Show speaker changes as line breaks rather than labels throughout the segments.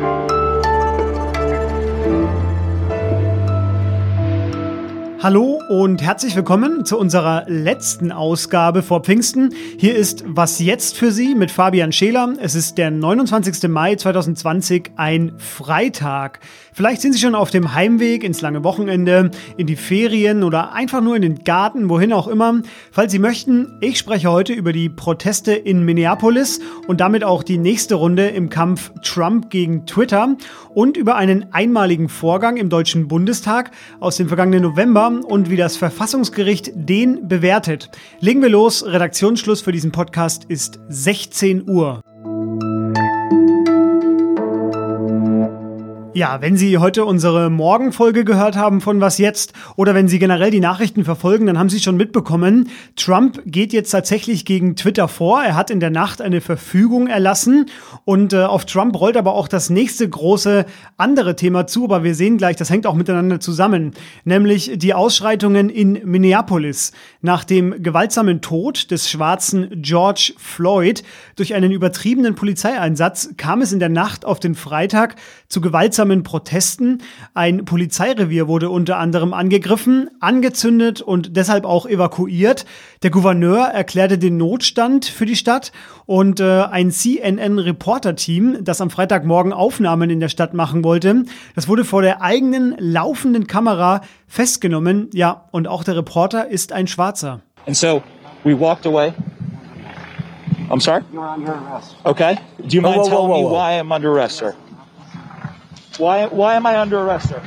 Bye. Hallo und herzlich willkommen zu unserer letzten Ausgabe vor Pfingsten. Hier ist Was jetzt für Sie mit Fabian Scheler. Es ist der 29. Mai 2020, ein Freitag. Vielleicht sind Sie schon auf dem Heimweg ins lange Wochenende, in die Ferien oder einfach nur in den Garten, wohin auch immer. Falls Sie möchten, ich spreche heute über die Proteste in Minneapolis und damit auch die nächste Runde im Kampf Trump gegen Twitter und über einen einmaligen Vorgang im Deutschen Bundestag aus dem vergangenen November und wie das Verfassungsgericht den bewertet. Legen wir los. Redaktionsschluss für diesen Podcast ist 16 Uhr. Ja, wenn Sie heute unsere Morgenfolge gehört haben von Was jetzt oder wenn Sie generell die Nachrichten verfolgen, dann haben Sie schon mitbekommen, Trump geht jetzt tatsächlich gegen Twitter vor. Er hat in der Nacht eine Verfügung erlassen und äh, auf Trump rollt aber auch das nächste große andere Thema zu, aber wir sehen gleich, das hängt auch miteinander zusammen, nämlich die Ausschreitungen in Minneapolis. Nach dem gewaltsamen Tod des schwarzen George Floyd durch einen übertriebenen Polizeieinsatz kam es in der Nacht auf den Freitag zu gewaltsamen gewaltsamen Protesten. Ein Polizeirevier wurde unter anderem angegriffen, angezündet und deshalb auch evakuiert. Der Gouverneur erklärte den Notstand für die Stadt und äh, ein CNN-Reporter-Team, das am Freitagmorgen Aufnahmen in der Stadt machen wollte, das wurde vor der eigenen laufenden Kamera festgenommen. Ja, und auch der Reporter ist ein Schwarzer.
And so we walked away. I'm sorry?
You're under arrest.
Okay. Do you mind
whoa, whoa,
telling
whoa,
me why I'm under arrest, sir? Why, why am I under arrest, sir?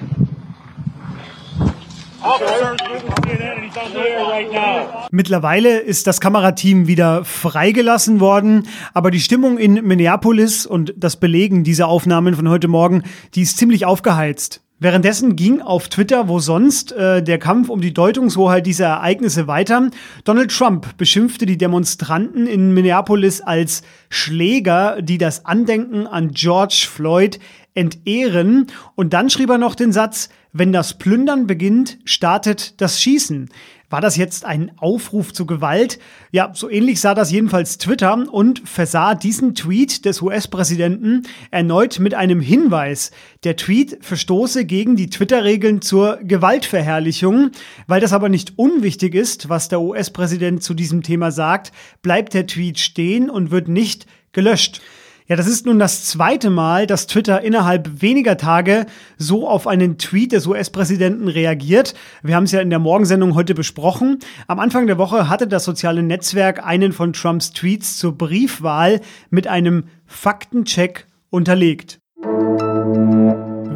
Mittlerweile ist das Kamerateam wieder freigelassen worden, aber die Stimmung in Minneapolis und das Belegen dieser Aufnahmen von heute Morgen, die ist ziemlich aufgeheizt. Währenddessen ging auf Twitter, wo sonst, äh, der Kampf um die Deutungshoheit dieser Ereignisse weiter. Donald Trump beschimpfte die Demonstranten in Minneapolis als Schläger, die das Andenken an George Floyd entehren. Und dann schrieb er noch den Satz, wenn das Plündern beginnt, startet das Schießen. War das jetzt ein Aufruf zu Gewalt? Ja, so ähnlich sah das jedenfalls Twitter und versah diesen Tweet des US-Präsidenten erneut mit einem Hinweis. Der Tweet verstoße gegen die Twitter-Regeln zur Gewaltverherrlichung. Weil das aber nicht unwichtig ist, was der US-Präsident zu diesem Thema sagt, bleibt der Tweet stehen und wird nicht gelöscht. Ja, das ist nun das zweite Mal, dass Twitter innerhalb weniger Tage so auf einen Tweet des US-Präsidenten reagiert. Wir haben es ja in der Morgensendung heute besprochen. Am Anfang der Woche hatte das soziale Netzwerk einen von Trumps Tweets zur Briefwahl mit einem Faktencheck unterlegt.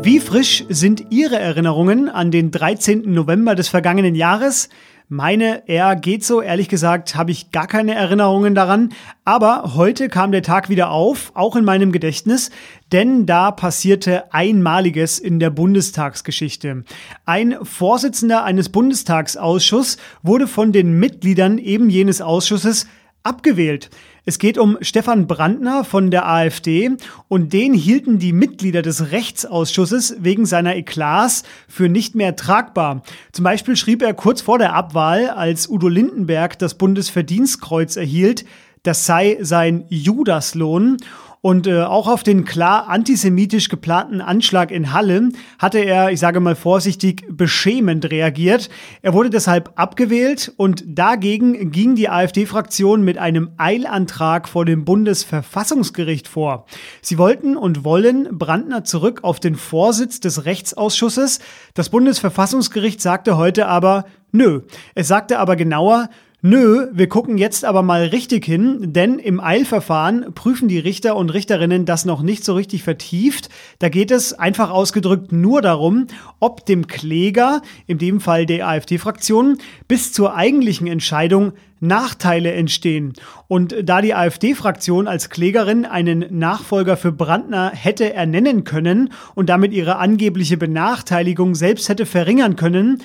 Wie frisch sind Ihre Erinnerungen an den 13. November des vergangenen Jahres? Meine eher geht so, ehrlich gesagt, habe ich gar keine Erinnerungen daran. Aber heute kam der Tag wieder auf, auch in meinem Gedächtnis, denn da passierte Einmaliges in der Bundestagsgeschichte. Ein Vorsitzender eines Bundestagsausschusses wurde von den Mitgliedern eben jenes Ausschusses abgewählt. Es geht um Stefan Brandner von der AfD und den hielten die Mitglieder des Rechtsausschusses wegen seiner Eklats für nicht mehr tragbar. Zum Beispiel schrieb er kurz vor der Abwahl, als Udo Lindenberg das Bundesverdienstkreuz erhielt, das sei sein Judaslohn. Und äh, auch auf den klar antisemitisch geplanten Anschlag in Halle hatte er, ich sage mal vorsichtig, beschämend reagiert. Er wurde deshalb abgewählt und dagegen ging die AfD-Fraktion mit einem Eilantrag vor dem Bundesverfassungsgericht vor. Sie wollten und wollen Brandner zurück auf den Vorsitz des Rechtsausschusses. Das Bundesverfassungsgericht sagte heute aber, nö. Es sagte aber genauer, Nö, wir gucken jetzt aber mal richtig hin, denn im Eilverfahren prüfen die Richter und Richterinnen das noch nicht so richtig vertieft. Da geht es einfach ausgedrückt nur darum, ob dem Kläger, in dem Fall der AfD-Fraktion, bis zur eigentlichen Entscheidung Nachteile entstehen. Und da die AfD-Fraktion als Klägerin einen Nachfolger für Brandner hätte ernennen können und damit ihre angebliche Benachteiligung selbst hätte verringern können,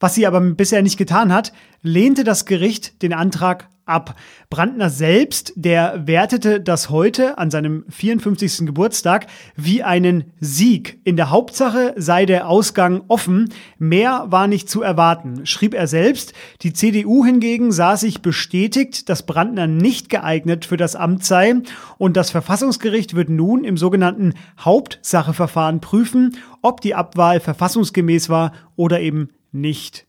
was sie aber bisher nicht getan hat, lehnte das Gericht den Antrag ab. Brandner selbst, der wertete das heute an seinem 54. Geburtstag wie einen Sieg. In der Hauptsache sei der Ausgang offen. Mehr war nicht zu erwarten, schrieb er selbst. Die CDU hingegen sah sich bestätigt, dass Brandner nicht geeignet für das Amt sei und das Verfassungsgericht wird nun im sogenannten Hauptsacheverfahren prüfen, ob die Abwahl verfassungsgemäß war oder eben nicht.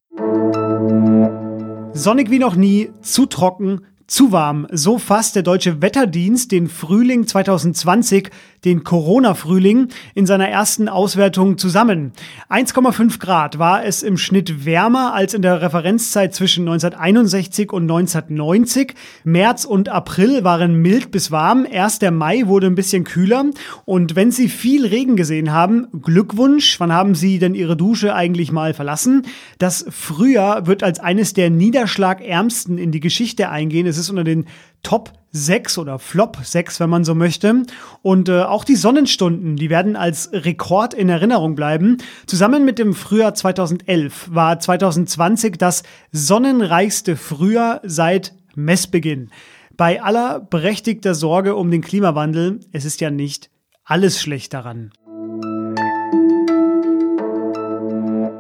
Sonnig wie noch nie, zu trocken, zu warm. So fasst der deutsche Wetterdienst den Frühling 2020, den Corona-Frühling, in seiner ersten Auswertung zusammen. 1,5 Grad war es im Schnitt wärmer als in der Referenzzeit zwischen 1961 und 1990. März und April waren mild bis warm. Erst der Mai wurde ein bisschen kühler. Und wenn Sie viel Regen gesehen haben, Glückwunsch. Wann haben Sie denn Ihre Dusche eigentlich mal verlassen? Das Frühjahr wird als eines der niederschlagärmsten in die Geschichte eingehen. Es ist unter den Top 6 oder Flop 6, wenn man so möchte. Und äh, auch die Sonnenstunden, die werden als Rekord in Erinnerung bleiben. Zusammen mit dem Frühjahr 2011 war 2020 das sonnenreichste Frühjahr seit Messbeginn. Bei aller berechtigter Sorge um den Klimawandel, es ist ja nicht alles schlecht daran.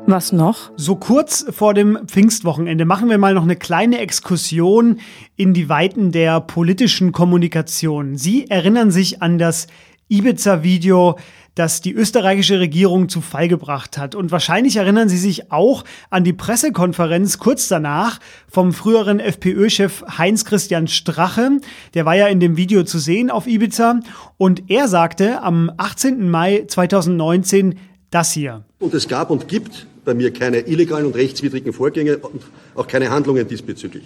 Was noch?
So kurz vor dem Pfingstwochenende machen wir mal noch eine kleine Exkursion in die Weiten der politischen Kommunikation. Sie erinnern sich an das Ibiza-Video, das die österreichische Regierung zu Fall gebracht hat. Und wahrscheinlich erinnern Sie sich auch an die Pressekonferenz kurz danach vom früheren FPÖ-Chef Heinz-Christian Strache. Der war ja in dem Video zu sehen auf Ibiza. Und er sagte am 18. Mai 2019 das hier.
Und es gab und gibt bei mir keine illegalen und rechtswidrigen Vorgänge und auch keine Handlungen diesbezüglich.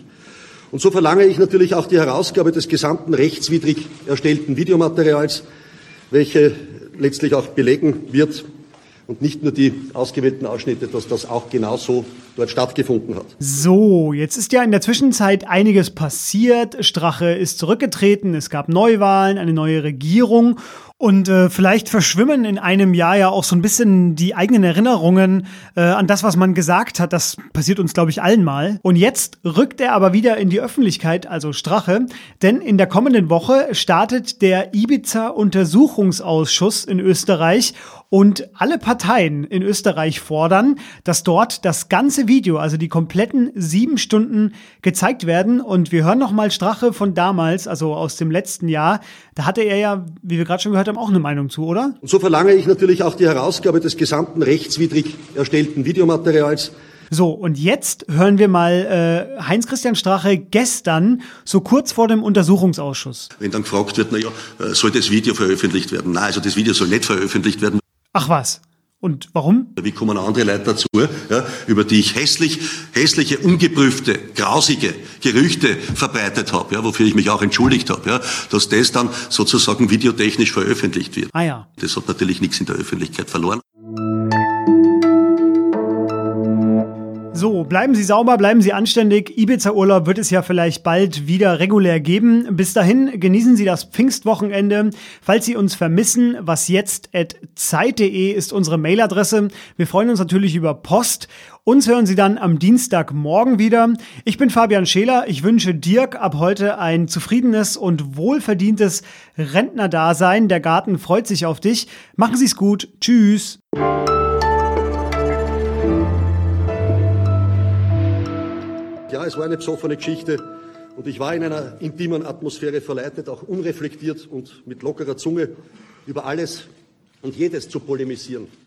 Und so verlange ich natürlich auch die Herausgabe des gesamten rechtswidrig erstellten Videomaterials, welche letztlich auch belegen wird, und nicht nur die ausgewählten Ausschnitte, dass das auch genau so dort stattgefunden hat.
So, jetzt ist ja in der Zwischenzeit einiges passiert. Strache ist zurückgetreten, es gab Neuwahlen, eine neue Regierung und äh, vielleicht verschwimmen in einem Jahr ja auch so ein bisschen die eigenen Erinnerungen äh, an das, was man gesagt hat. Das passiert uns, glaube ich, allen mal. Und jetzt rückt er aber wieder in die Öffentlichkeit, also Strache, denn in der kommenden Woche startet der Ibiza-Untersuchungsausschuss in Österreich und alle Parteien in Österreich fordern, dass dort das ganze Video, also die kompletten sieben Stunden, gezeigt werden. Und wir hören nochmal Strache von damals, also aus dem letzten Jahr. Da hatte er ja, wie wir gerade schon gehört haben, auch eine Meinung zu, oder?
Und so verlange ich natürlich auch die Herausgabe des gesamten rechtswidrig erstellten Videomaterials.
So, und jetzt hören wir mal äh, Heinz-Christian Strache gestern, so kurz vor dem Untersuchungsausschuss.
Wenn dann gefragt wird, naja, äh, soll das Video veröffentlicht werden? Nein, also das Video soll nicht veröffentlicht werden.
Ach was. Und warum?
Wie kommen andere Leute dazu, ja, über die ich hässlich, hässliche, ungeprüfte, grausige Gerüchte verbreitet habe, ja, wofür ich mich auch entschuldigt habe, ja, dass das dann sozusagen videotechnisch veröffentlicht wird.
Ah ja.
Das hat natürlich nichts in der Öffentlichkeit verloren.
So, bleiben Sie sauber, bleiben Sie anständig. Ibiza-Urlaub wird es ja vielleicht bald wieder regulär geben. Bis dahin genießen Sie das Pfingstwochenende. Falls Sie uns vermissen, was jetzt at zeit.de ist unsere Mailadresse. Wir freuen uns natürlich über Post. Uns hören Sie dann am Dienstagmorgen wieder. Ich bin Fabian Scheler. Ich wünsche Dirk ab heute ein zufriedenes und wohlverdientes Rentnerdasein. Der Garten freut sich auf dich. Machen Sie es gut. Tschüss.
Ja, es war eine besoffene Geschichte und ich war in einer intimen Atmosphäre verleitet, auch unreflektiert und mit lockerer Zunge über alles und jedes zu polemisieren.